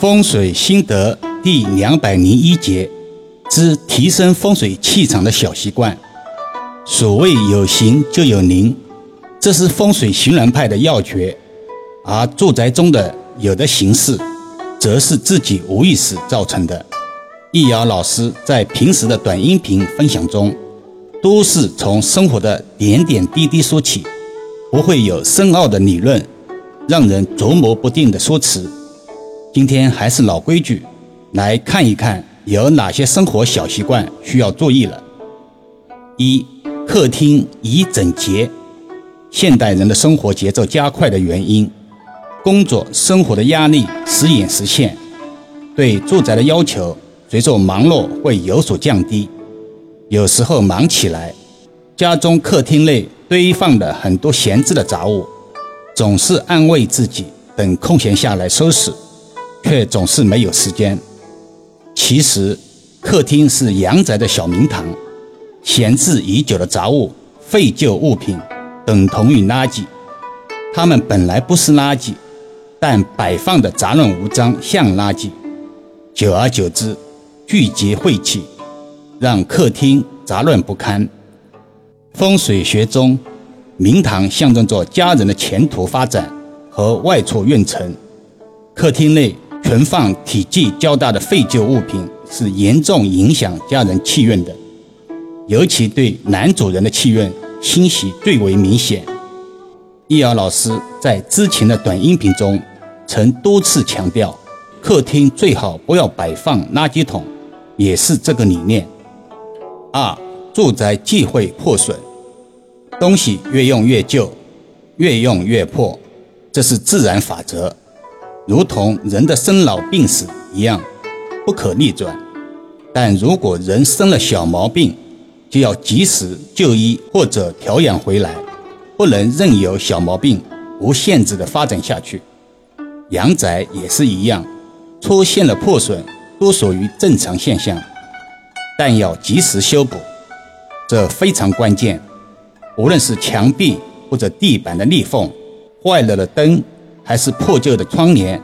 风水心得第两百零一节之提升风水气场的小习惯。所谓有形就有灵，这是风水形人派的要诀。而住宅中的有的形式，则是自己无意识造成的。易遥老师在平时的短音频分享中，都是从生活的点点滴滴说起，不会有深奥的理论，让人琢磨不定的说辞。今天还是老规矩，来看一看有哪些生活小习惯需要注意了。一、客厅宜整洁。现代人的生活节奏加快的原因，工作生活的压力时隐时现，对住宅的要求随着忙碌会有所降低。有时候忙起来，家中客厅内堆放的很多闲置的杂物，总是安慰自己等空闲下来收拾。却总是没有时间。其实，客厅是阳宅的小明堂，闲置已久的杂物、废旧物品等同于垃圾。它们本来不是垃圾，但摆放的杂乱无章，像垃圾。久而久之，聚集晦气，让客厅杂乱不堪。风水学中，明堂象征着家人的前途发展和外出运程。客厅内。存放体积较大的废旧物品是严重影响家人气运的，尤其对男主人的气运侵袭最为明显。易遥老师在之前的短音频中曾多次强调，客厅最好不要摆放垃圾桶，也是这个理念。二，住宅忌讳破损，东西越用越旧，越用越破，这是自然法则。如同人的生老病死一样，不可逆转。但如果人生了小毛病，就要及时就医或者调养回来，不能任由小毛病无限制的发展下去。阳宅也是一样，出现了破损，多属于正常现象，但要及时修补，这非常关键。无论是墙壁或者地板的裂缝，坏了的灯。还是破旧的窗帘，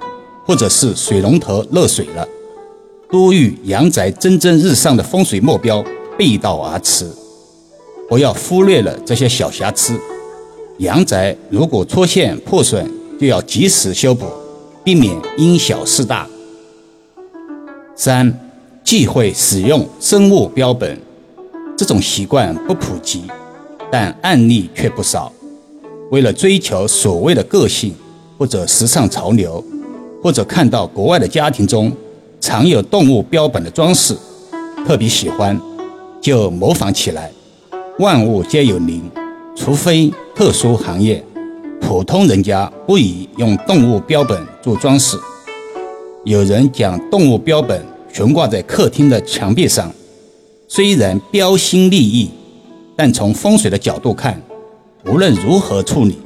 或者是水龙头漏水了，都与阳宅蒸蒸日上的风水目标背道而驰。不要忽略了这些小瑕疵。阳宅如果出现破损，就要及时修补，避免因小失大。三，忌讳使用生物标本，这种习惯不普及，但案例却不少。为了追求所谓的个性。或者时尚潮流，或者看到国外的家庭中常有动物标本的装饰，特别喜欢，就模仿起来。万物皆有灵，除非特殊行业，普通人家不宜用动物标本做装饰。有人将动物标本悬挂在客厅的墙壁上，虽然标新立异，但从风水的角度看，无论如何处理，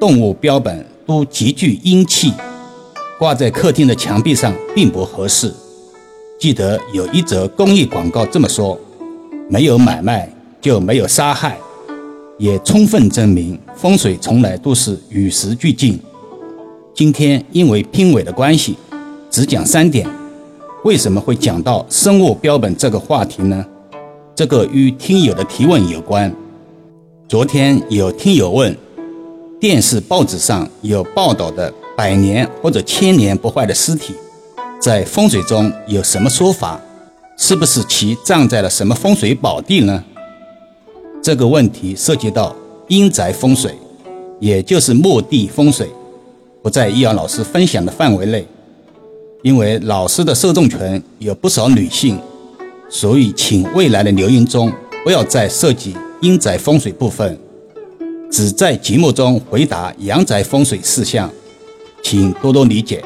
动物标本。都极具阴气，挂在客厅的墙壁上并不合适。记得有一则公益广告这么说：“没有买卖就没有杀害。”也充分证明风水从来都是与时俱进。今天因为拼尾的关系，只讲三点。为什么会讲到生物标本这个话题呢？这个与听友的提问有关。昨天有听友问。电视、报纸上有报道的百年或者千年不坏的尸体，在风水中有什么说法？是不是其葬在了什么风水宝地呢？这个问题涉及到阴宅风水，也就是墓地风水，不在易阳老师分享的范围内。因为老师的受众群有不少女性，所以请未来的留言中不要再涉及阴宅风水部分。只在节目中回答阳宅风水事项，请多多理解。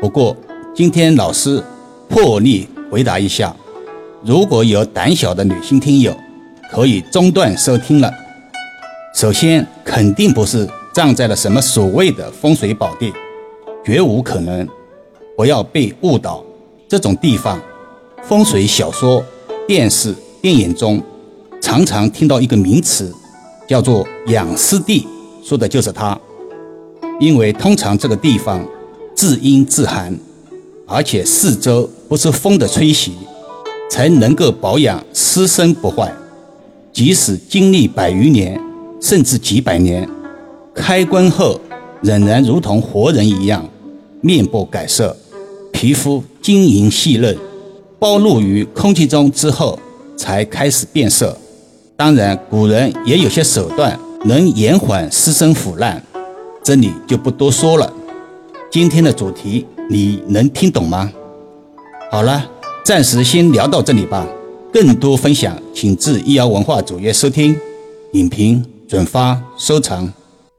不过今天老师破例回答一下，如果有胆小的女性听友，可以中断收听了。首先，肯定不是葬在了什么所谓的风水宝地，绝无可能。不要被误导，这种地方，风水小说、电视、电影中常常听到一个名词。叫做养尸地，说的就是它。因为通常这个地方自阴自寒，而且四周不是风的吹袭，才能够保养尸身不坏。即使经历百余年，甚至几百年，开棺后仍然如同活人一样，面部改色，皮肤晶莹细嫩，暴露于空气中之后才开始变色。当然，古人也有些手段能延缓尸身腐烂，这里就不多说了。今天的主题你能听懂吗？好了，暂时先聊到这里吧。更多分享，请至医瑶文化主页收听、影评、转发、收藏。